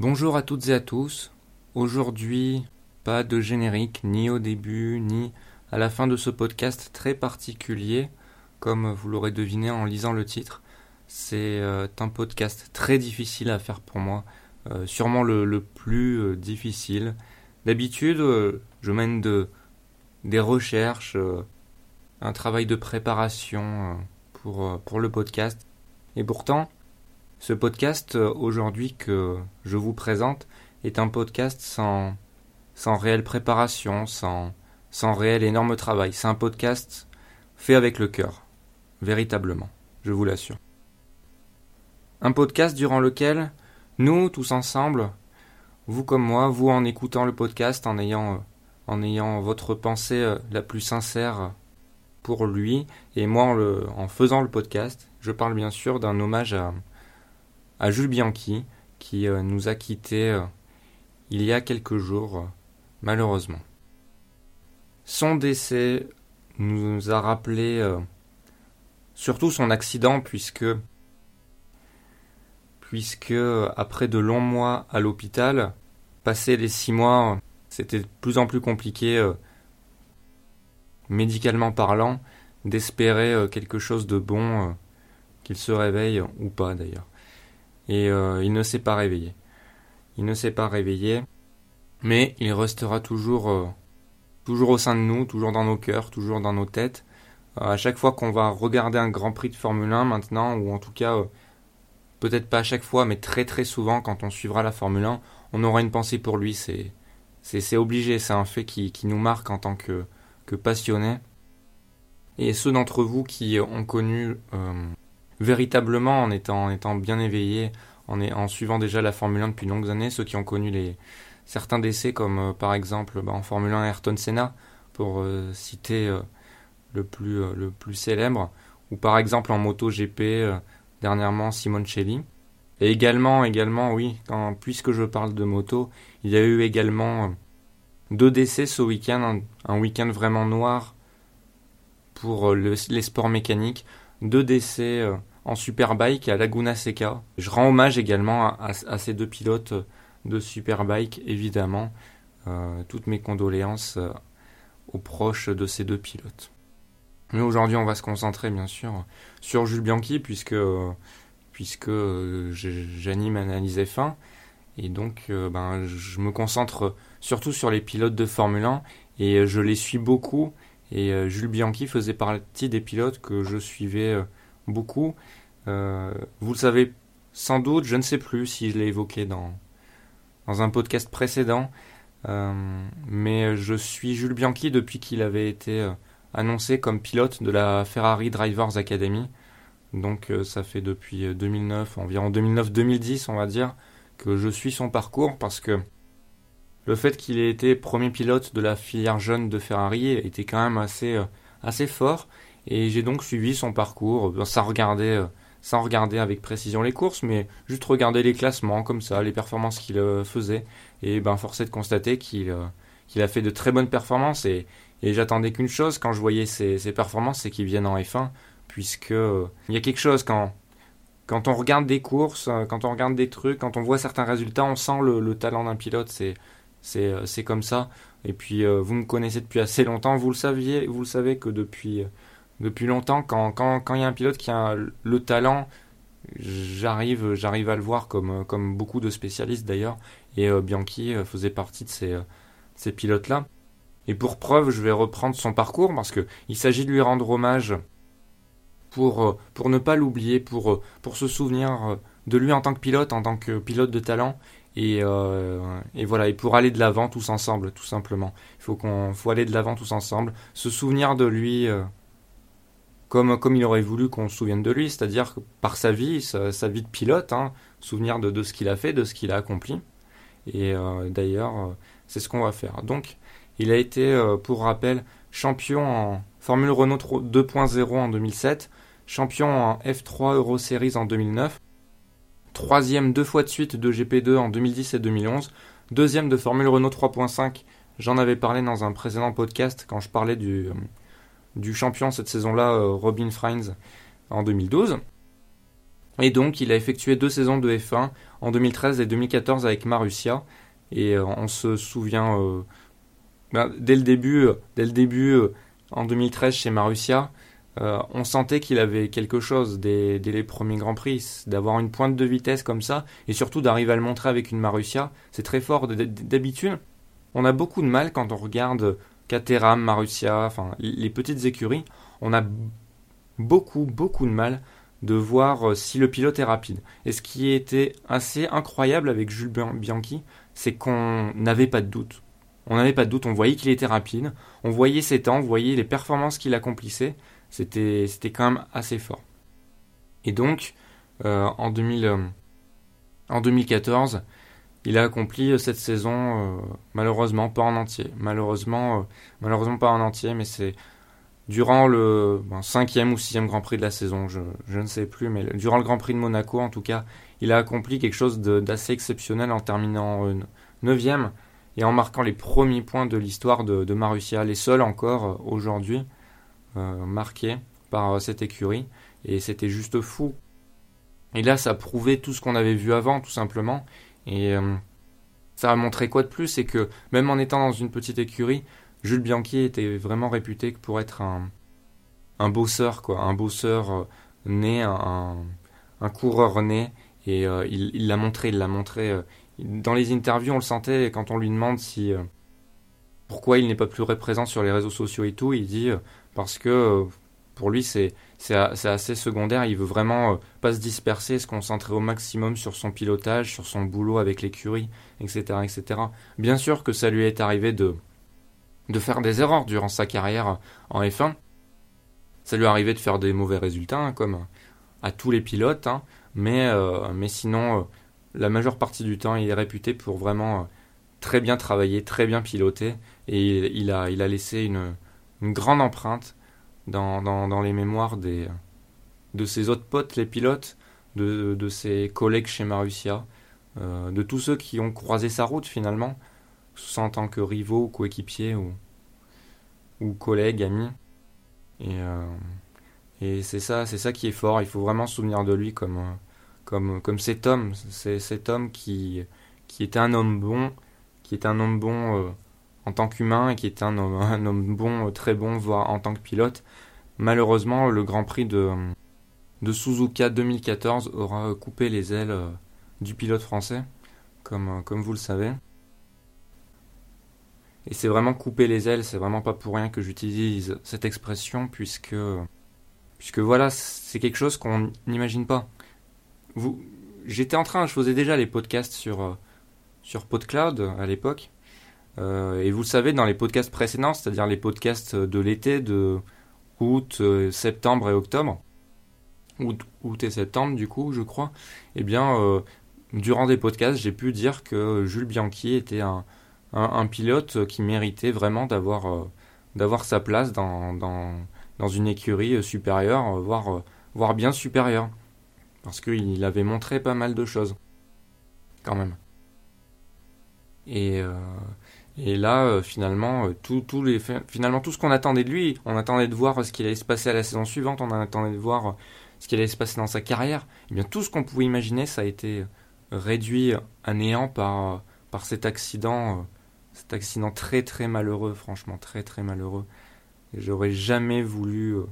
Bonjour à toutes et à tous. Aujourd'hui, pas de générique ni au début ni à la fin de ce podcast très particulier, comme vous l'aurez deviné en lisant le titre. C'est euh, un podcast très difficile à faire pour moi, euh, sûrement le, plus euh, difficile. D'habitude, je mène de, des recherches, un travail de préparation pour, pour le podcast. Et pourtant, ce podcast aujourd'hui que je vous présente est un podcast sans, sans réelle préparation, sans, sans réel énorme travail. C'est un podcast fait avec le cœur, véritablement, je vous l'assure. Un podcast durant lequel nous, tous ensemble, vous comme moi, vous en écoutant le podcast, en ayant, euh, en ayant votre pensée euh, la plus sincère pour lui, et moi en, en faisant le podcast, je parle bien sûr d'un hommage à, à Jules Bianchi, qui euh, nous a quittés il y a quelques jours, malheureusement. Son décès nous a rappelé euh, surtout son accident puisque puisque après de longs mois à l'hôpital, passé les six mois, c'était de plus en plus compliqué, euh, médicalement parlant, d'espérer euh, quelque chose de bon, qu'il se réveille ou pas d'ailleurs. Et il ne s'est pas réveillé. Il ne s'est pas réveillé, mais il restera toujours toujours au sein de nous, toujours dans nos cœurs, toujours dans nos têtes. Euh, à chaque fois qu'on va regarder un Grand Prix de Formule 1 maintenant, ou en tout cas, euh, peut-être pas à chaque fois, mais très très souvent quand on suivra la Formule 1, on aura une pensée pour lui. C'est c'est obligé, c'est un fait qui, qui, nous marque en tant que, que passionnés. Et ceux d'entre vous qui ont connu euh, véritablement en étant, en étant bien éveillés, en, suivant déjà la Formule 1 depuis de longues années, ceux qui ont connu certains décès comme euh, par exemple bah, en Formule 1 Ayrton Senna pour euh, citer euh, le plus célèbre ou par exemple en moto GP dernièrement Simoncelli et également également oui puisque je parle de moto il y a eu également deux décès ce week-end un, week-end vraiment noir pour les sports mécaniques deux décès en superbike à Laguna Seca je rends hommage également à ces deux pilotes de Superbike, évidemment. Euh, toutes mes condoléances euh, aux proches de ces deux pilotes. Mais aujourd'hui, on va se concentrer bien sûr sur Jules Bianchi, puisque, puisque j'anime Analyse F1. Et donc, euh, ben, je me concentre surtout sur les pilotes de Formule 1 et je les suis beaucoup. Et Jules Bianchi faisait partie des pilotes que je suivais beaucoup. vous le savez sans doute, je ne sais plus si je l'ai évoqué dans, dans un podcast précédent. Euh, mais je suis Jules Bianchi depuis qu'il avait été euh, annoncé comme pilote de la Ferrari Drivers Academy. Donc euh, ça fait depuis 2009, environ 2009-2010 on va dire, que je suis son parcours parce que le fait qu'il ait été premier pilote de la filière jeune de Ferrari était quand même assez, assez fort et j'ai donc suivi son parcours sans regarder sans regarder avec précision les courses, mais juste regarder les classements comme ça, les performances qu'il euh, faisait. Et ben, force est de constater qu'il euh, a fait de très bonnes performances. Et, j'attendais qu'une chose quand je voyais ses, performances, c'est qu'il vienne en F1, puisque euh, il y a quelque chose quand, quand on regarde des courses, quand on regarde des trucs, quand on voit certains résultats, on sent le, le talent d'un pilote. C'est comme ça. Et puis vous me connaissez depuis assez longtemps, vous le saviez, vous le savez que depuis depuis longtemps, quand il quand, quand y a un pilote qui a le talent, j'arrive j'arrive à le voir comme, comme beaucoup de spécialistes d'ailleurs. Et euh, Bianchi euh, faisait partie de ces, euh, ces pilotes-là. Et pour preuve, je vais reprendre son parcours parce qu'il s'agit de lui rendre hommage pour, pour ne pas l'oublier, pour, pour se souvenir de lui en tant que pilote, en tant que pilote de talent. Et, et voilà, et pour aller de l'avant tous ensemble, tout simplement. Il faut qu'on faut aller de l'avant tous ensemble, se souvenir de lui comme, comme il aurait voulu qu'on se souvienne de lui, c'est-à-dire par sa vie, sa, vie de pilote, hein, souvenir de, ce qu'il a fait, de ce qu'il a accompli. Et euh, d'ailleurs, euh, c'est ce qu'on va faire. Donc, il a été, euh, pour rappel, champion en Formule Renault 2.0 en 2007, champion en F3 Euro Series en 2009, troisième deux fois de suite de GP2 en 2010 et 2011, deuxième de Formule Renault 3.5, j'en avais parlé dans un précédent podcast quand je parlais du du champion cette saison-là, euh, Robin Freins, en 2012. Et donc, il a effectué deux saisons de F1 en 2013 et 2014 avec Marussia. Et euh, on se souvient, euh, ben, euh, dès le début en 2013 chez Marussia, on sentait qu'il avait quelque chose dès, les premiers Grands Prix, d'avoir une pointe de vitesse comme ça, et surtout d'arriver à le montrer avec une Marussia. C'est très fort. D'habitude, on a beaucoup de mal quand on regarde Caterham, Marussia, enfin les petites écuries. On a beaucoup, beaucoup de mal de voir si le pilote est rapide. Et ce qui était assez incroyable avec Jules Bianchi, c'est qu'on n'avait pas de doute. On n'avait pas de doute, on voyait qu'il était rapide, on voyait ses temps, on voyait les performances qu'il accomplissait. C'était, c'était quand même assez fort. Et donc, euh, en, 2000, euh, en 2014, il a accompli euh, cette saison, malheureusement pas en entier. Malheureusement, malheureusement pas en entier, mais c'est durant le cinquième ou sixième Grand Prix de la saison, je, ne sais plus, mais durant le Grand Prix de Monaco, en tout cas, il a accompli quelque chose d'assez exceptionnel en terminant 9e euh, et en marquant les premiers points de l'histoire de, Marussia, les seuls encore aujourd'hui euh, marqués par cette écurie. Et c'était juste fou. Et là, ça prouvait tout ce qu'on avait vu avant, tout simplement. Et ça a montré quoi de plus? C'est que même en étant dans une petite écurie, Jules Bianchi était vraiment réputé pour être un, un bosseur, quoi. Un bosseur né, un, un coureur né et euh, il l'a montré, il l'a montré. Euh, dans les interviews, on le sentait quand on lui demande si euh, pourquoi il n'est pas plus présent sur les réseaux sociaux et tout, il dit parce que pour lui c'est assez secondaire, il veut vraiment pas se disperser, se concentrer au maximum sur son pilotage, sur son boulot avec l'écurie, etc., etc. Bien sûr que ça lui est arrivé de de faire des erreurs durant sa carrière en F1. Ça lui est arrivé de faire des mauvais résultats, hein, comme à tous les pilotes, hein. Mais, euh, sinon, euh, la majeure partie du temps, il est réputé pour vraiment euh, très bien travailler, très bien piloter. Et il, a, il a laissé une, une grande empreinte dans, dans, dans, les mémoires des, de ses autres potes, les pilotes, de, de ses collègues chez Marussia, de tous ceux qui ont croisé sa route finalement, soit en tant que rivaux, coéquipiers ou, ou collègues, amis. Et, et c'est ça, c'est ça qui est fort. Il faut vraiment se souvenir de lui comme, euh, comme, comme cet homme. Cet homme qui, qui était un homme bon, qui était un homme bon euh, en tant qu'humain et qui était un homme, un homme bon, euh, très bon, voire en tant que pilote. Malheureusement, le Grand Prix de, de Suzuka 2014 aura coupé les ailes du pilote français, comme, vous le savez. Et c'est vraiment couper les ailes, c'est vraiment pas pour rien que j'utilise cette expression, puisque Puisque voilà, c'est quelque chose qu'on n'imagine pas. J'étais en train, je faisais déjà les podcasts sur, euh, sur PodCloud à l'époque. Euh, et vous le savez, dans les podcasts précédents, c'est-à-dire les podcasts de l'été, de août, euh, septembre et octobre, août, août, et septembre du coup, je crois, eh bien, durant des podcasts, j'ai pu dire que Jules Bianchi était un, pilote qui méritait vraiment d'avoir sa place dans, une écurie euh, supérieure, euh, voire, euh, voire bien supérieure. Parce qu'il avait montré pas mal de choses. Quand même. Et, et là, finalement, tout, tout les, finalement, tout ce qu'on attendait de lui, on attendait de voir ce qu'il allait se passer à la saison suivante, on attendait de voir ce qui allait se passer dans sa carrière. Eh bien, tout ce qu'on pouvait imaginer, ça a été réduit à néant par, par cet accident, cet accident très très malheureux, franchement très très malheureux. J'aurais jamais voulu euh,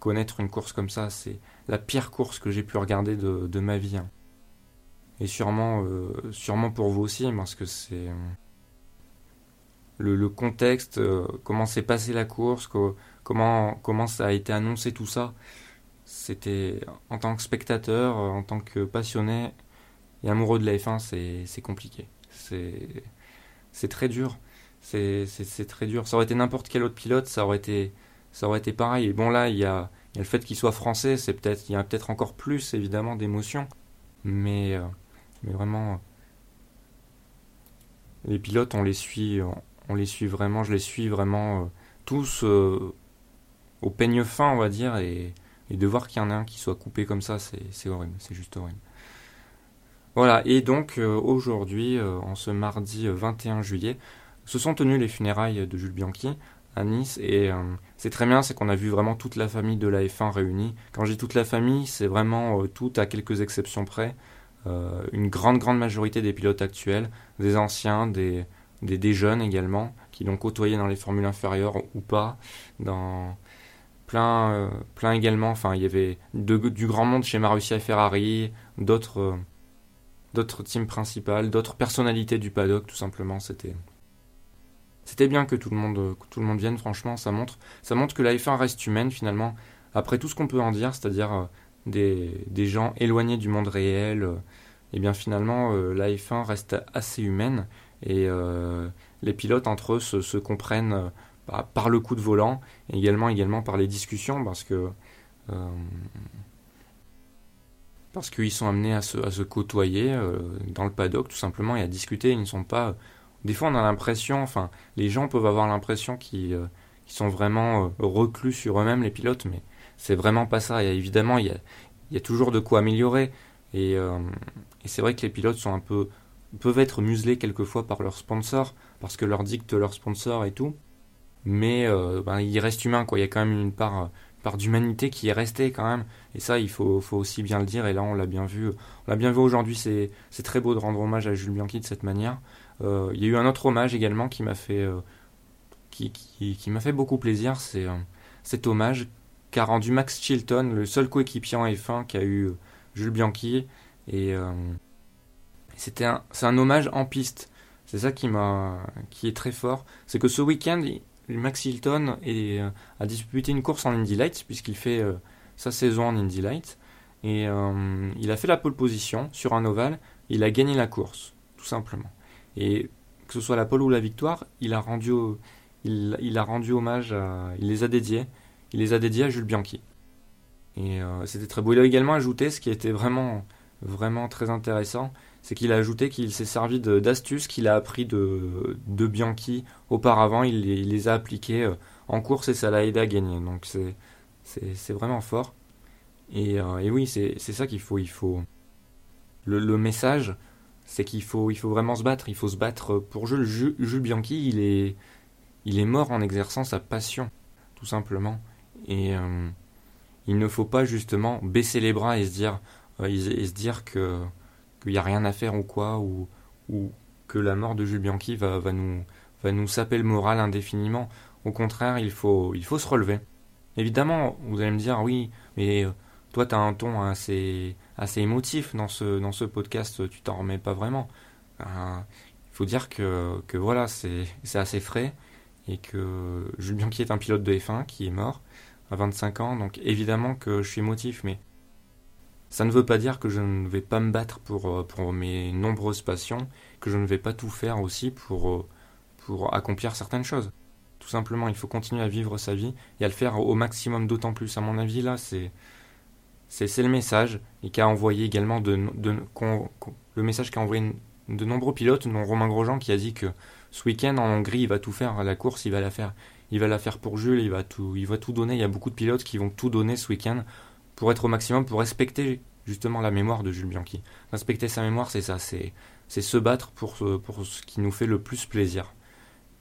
connaître une course comme ça. C'est la pire course que j'ai pu regarder de, ma vie. Hein. Et sûrement, euh, sûrement pour vous aussi, parce que c'est euh, le, contexte, comment s'est passée la course, comment, comment ça a été annoncé tout ça. C'était en tant que spectateur, en tant que passionné et amoureux de la F1, c'est compliqué. C'est très dur c'est très dur. Ça aurait été n'importe quel autre pilote, ça aurait été, ça aurait été pareil. Et bon, là, il y a, le fait qu'il soit français, c'est peut-être, il y a peut-être encore plus, évidemment, d'émotions. Mais, euh, mais vraiment, les pilotes, on les suit, on, les suit vraiment, je les suis vraiment euh, tous euh, au peigne fin, on va dire, et, et de voir qu'il y en a un qui soit coupé comme ça, c'est horrible, c'est juste horrible. Voilà, et donc aujourd'hui, en ce mardi 21 juillet, se sont tenues les funérailles de Jules Bianchi à Nice. Et c'est très bien, c'est qu'on a vu vraiment toute la famille de la F1 réunie. Quand je dis toute la famille, c'est vraiment tout à quelques exceptions près. Une grande, grande majorité des pilotes actuels, des anciens, des, des, jeunes également, qui l'ont côtoyé dans les formules inférieures ou pas, dans plein, euh, plein également. Enfin, il y avait du grand monde chez Marussia et Ferrari, d'autres, euh, d'autres teams principales, d'autres personnalités du paddock, tout simplement. C'était, c'était bien que tout le monde, vienne. Franchement, ça montre, ça montre que la F1 reste humaine finalement. Après tout ce qu'on peut en dire, c'est-à-dire euh, des, gens éloignés du monde réel, et eh bien finalement la F1 reste assez humaine et les pilotes entre eux se, comprennent euh, bah, par le coup de volant et également, également par les discussions parce que euh, parce qu'ils sont amenés à se, côtoyer euh, dans le paddock tout simplement et à discuter. Ils ne sont pas. Des fois, on a l'impression, enfin, les gens peuvent avoir l'impression qu'ils sont vraiment reclus sur eux-mêmes, les pilotes, mais c'est vraiment pas ça. Et évidemment, il y a, toujours de quoi améliorer. Et, et c'est vrai que les pilotes sont un peu peuvent être muselés quelquefois par leurs sponsors parce que leur dictent leurs sponsors et tout. Mais euh, ben, il reste humain, quoi. Il y a quand même une part, part d'humanité qui est restée quand même. Et ça, il faut, faut aussi bien le dire. Et là, on l'a bien vu. On l'a bien vu aujourd'hui. C'est, c'est très beau de rendre hommage à Jules Bianchi de cette manière. Euh, il y a eu un autre hommage également qui m'a fait, euh, qui, qui m'a fait beaucoup plaisir. C'est cet hommage qu'a rendu Max Chilton, le seul coéquipier en F1 qu'a eu Jules Bianchi. Et c'était un, c'est un hommage en piste. C'est ça qui m'a, qui est très fort. C'est que ce week-end, Max Hilton euh, a disputé une course en Indy Lights puisqu'il fait euh, sa saison en Indy Lights et euh, il a fait la pole position sur un ovale. Il a gagné la course, tout simplement. Et que ce soit la pole ou la victoire, il a rendu, il, a rendu hommage, il les a dédiés, il les a dédiés à Jules Bianchi. Et c'était très beau. Il a également ajouté ce qui était vraiment, vraiment très intéressant, c'est qu'il a ajouté qu'il s'est servi d'astuces qu'il a appris de, de Bianchi auparavant. Il, les a appliquées euh, en course et ça l'a aidé à gagner. Donc c'est vraiment fort. Et, euh, et oui, c'est ça qu'il faut. Il faut le, le message, c'est qu'il faut, il faut vraiment se battre. Il faut se battre pour Jules. Jules, Bianchi, il est, il est mort en exerçant sa passion, tout simplement. Et euh, il ne faut pas justement baisser les bras et se dire, et se dire que qu'il n'y a rien à faire ou quoi, ou, ou que la mort de Jules Bianchi va, va, nous, va nous saper le moral indéfiniment. Au contraire, il faut, il faut se relever. Évidemment, vous allez me dire, oui, mais euh, toi, tu as un ton assez, assez émotif dans ce, dans ce podcast, tu t'en remets pas vraiment. Il faut dire que, que voilà, c'est assez frais et que Jules Bianchi est un pilote de F1 qui est mort à 25 ans, donc évidemment que je suis émotif, mais ça ne veut pas dire que je ne vais pas me battre pour, euh, pour mes nombreuses passions, que je ne vais pas tout faire aussi pour, euh, pour accomplir certaines choses. Tout simplement, il faut continuer à vivre sa vie et à le faire au maximum, d'autant plus. À mon avis, là, c'est c'est le message et qu'a envoyé également de, de, le message qu'a envoyé de nombreux pilotes, dont Romain Grosjean qui a dit que ce week-end en Hongrie, il va tout faire la course, il va la faire, il va la faire pour Jules, il va tout, il va tout donner. Il y a beaucoup de pilotes qui vont tout donner ce week-end pour être au maximum, pour respecter justement la mémoire de Jules Bianchi. Respecter sa mémoire, c'est ça, c'est, se battre pour, pour ce qui nous fait le plus plaisir.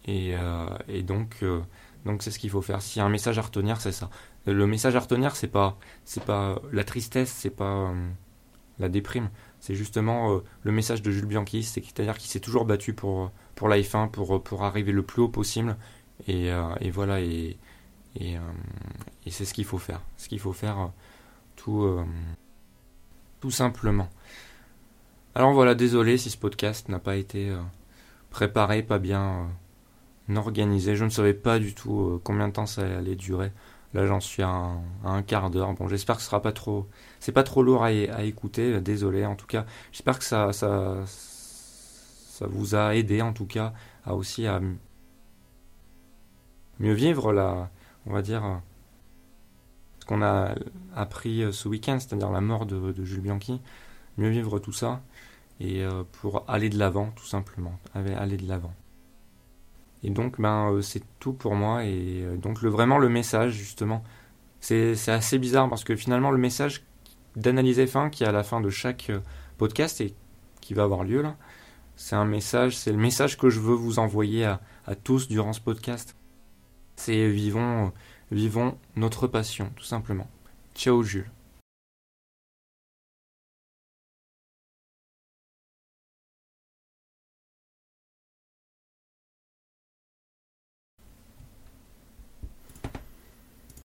Et, euh, et donc, euh, donc c'est ce qu'il faut faire. S'il y a un message à retenir, c'est ça. Le message à retenir, c'est pas, c'est pas la tristesse, c'est pas euh, la déprime. C'est justement le message de Jules Bianchi, c'est-à-dire qu'il s'est toujours battu pour, pour la F1, pour, pour arriver le plus haut possible. Et, et voilà, et, et, c'est ce qu'il faut faire. Ce qu'il faut faire tout, euh, tout simplement. Alors voilà, désolé si ce podcast n'a pas été euh, préparé, pas bien euh, organisé. Je ne savais pas du tout combien de temps ça allait durer. Là, j'en suis à un, quart d'heure. Bon, j'espère que ce sera pas trop, c'est pas trop lourd à, écouter. Désolé, en tout cas. J'espère que ça, ça, ça vous a aidé, en tout cas, à aussi à mieux vivre la, on va dire, ce qu'on a appris euh, ce week-end, c'est-à-dire la mort de, Jules Bianchi, mieux vivre tout ça, et euh, pour aller de l'avant, tout simplement, aller de l'avant. Et donc, ben, euh, c'est tout pour moi, et donc le, vraiment le message, justement, c'est assez bizarre, parce que finalement, le message d'analyser fin qui est à la fin de chaque podcast, et qui va avoir lieu là, c'est un message, c'est le message que je veux vous envoyer à tous durant ce podcast. C'est vivons, vivons notre passion, tout simplement. Ciao Jules.